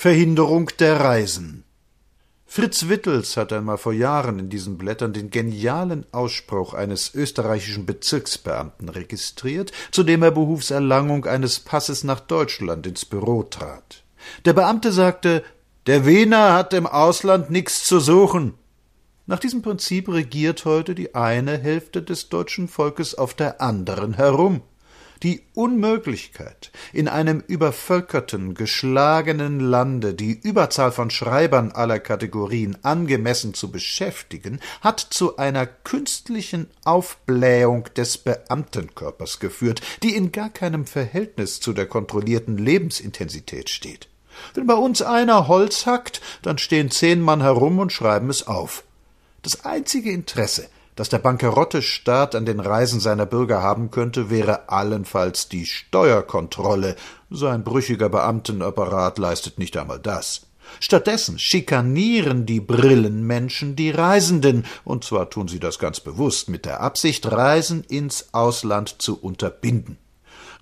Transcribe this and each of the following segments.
Verhinderung der Reisen. Fritz Wittels hat einmal vor Jahren in diesen Blättern den genialen Ausspruch eines österreichischen Bezirksbeamten registriert, zu dem er behufs Erlangung eines Passes nach Deutschland ins Büro trat. Der Beamte sagte, der Wiener hat im Ausland nichts zu suchen. Nach diesem Prinzip regiert heute die eine Hälfte des deutschen Volkes auf der anderen herum. Die Unmöglichkeit, in einem übervölkerten, geschlagenen Lande die Überzahl von Schreibern aller Kategorien angemessen zu beschäftigen, hat zu einer künstlichen Aufblähung des Beamtenkörpers geführt, die in gar keinem Verhältnis zu der kontrollierten Lebensintensität steht. Wenn bei uns einer Holz hackt, dann stehen zehn Mann herum und schreiben es auf. Das einzige Interesse, das der bankerotte Staat an den Reisen seiner Bürger haben könnte, wäre allenfalls die Steuerkontrolle. Sein brüchiger Beamtenapparat leistet nicht einmal das. Stattdessen schikanieren die Brillenmenschen die Reisenden, und zwar tun sie das ganz bewusst mit der Absicht, Reisen ins Ausland zu unterbinden.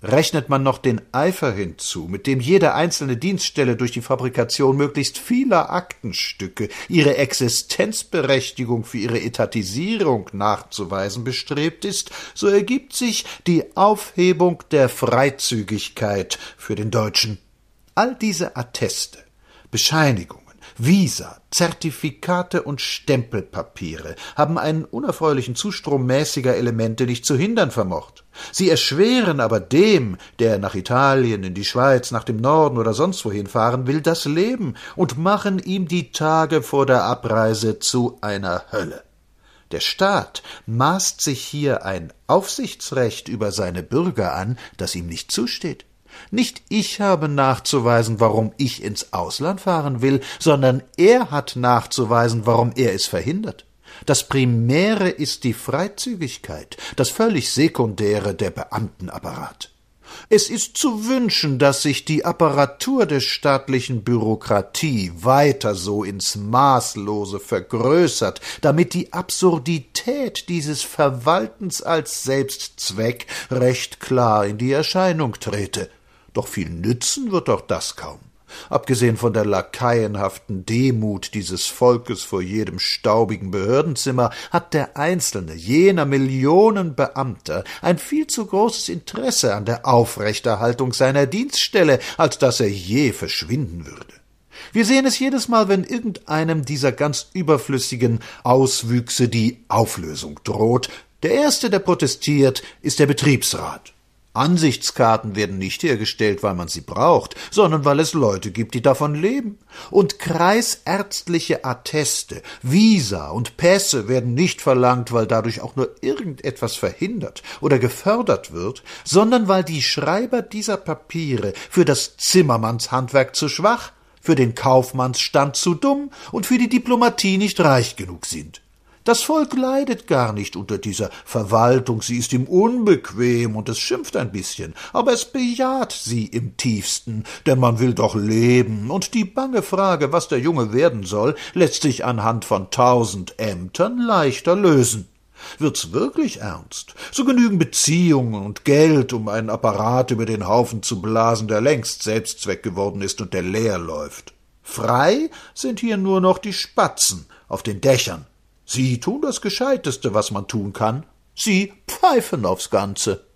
Rechnet man noch den Eifer hinzu, mit dem jede einzelne Dienststelle durch die Fabrikation möglichst vieler Aktenstücke ihre Existenzberechtigung für ihre Etatisierung nachzuweisen bestrebt ist, so ergibt sich die Aufhebung der Freizügigkeit für den Deutschen. All diese Atteste, Bescheinigungen, Visa, Zertifikate und Stempelpapiere haben einen unerfreulichen Zustrom mäßiger Elemente nicht zu hindern vermocht. Sie erschweren aber dem, der nach Italien, in die Schweiz, nach dem Norden oder sonst wohin fahren will, das Leben und machen ihm die Tage vor der Abreise zu einer Hölle. Der Staat maßt sich hier ein Aufsichtsrecht über seine Bürger an, das ihm nicht zusteht. Nicht ich habe nachzuweisen, warum ich ins Ausland fahren will, sondern er hat nachzuweisen, warum er es verhindert. Das Primäre ist die Freizügigkeit, das völlig Sekundäre der Beamtenapparat. Es ist zu wünschen, dass sich die Apparatur der staatlichen Bürokratie weiter so ins Maßlose vergrößert, damit die Absurdität dieses Verwaltens als Selbstzweck recht klar in die Erscheinung trete. Doch viel nützen wird doch das kaum. Abgesehen von der lakaienhaften Demut dieses Volkes vor jedem staubigen Behördenzimmer hat der einzelne jener Millionen Beamter ein viel zu großes Interesse an der Aufrechterhaltung seiner Dienststelle, als dass er je verschwinden würde. Wir sehen es jedes Mal, wenn irgendeinem dieser ganz überflüssigen Auswüchse die Auflösung droht. Der erste, der protestiert, ist der Betriebsrat. Ansichtskarten werden nicht hergestellt, weil man sie braucht, sondern weil es Leute gibt, die davon leben. Und kreisärztliche Atteste, Visa und Pässe werden nicht verlangt, weil dadurch auch nur irgendetwas verhindert oder gefördert wird, sondern weil die Schreiber dieser Papiere für das Zimmermannshandwerk zu schwach, für den Kaufmannsstand zu dumm und für die Diplomatie nicht reich genug sind. Das Volk leidet gar nicht unter dieser Verwaltung, sie ist ihm unbequem und es schimpft ein bisschen, aber es bejaht sie im tiefsten, denn man will doch leben, und die bange Frage, was der Junge werden soll, lässt sich anhand von tausend Ämtern leichter lösen. Wird's wirklich ernst, so genügen Beziehungen und Geld, um einen Apparat über den Haufen zu blasen, der längst Selbstzweck geworden ist und der leer läuft. Frei sind hier nur noch die Spatzen auf den Dächern Sie tun das Gescheiteste, was man tun kann. Sie pfeifen aufs Ganze.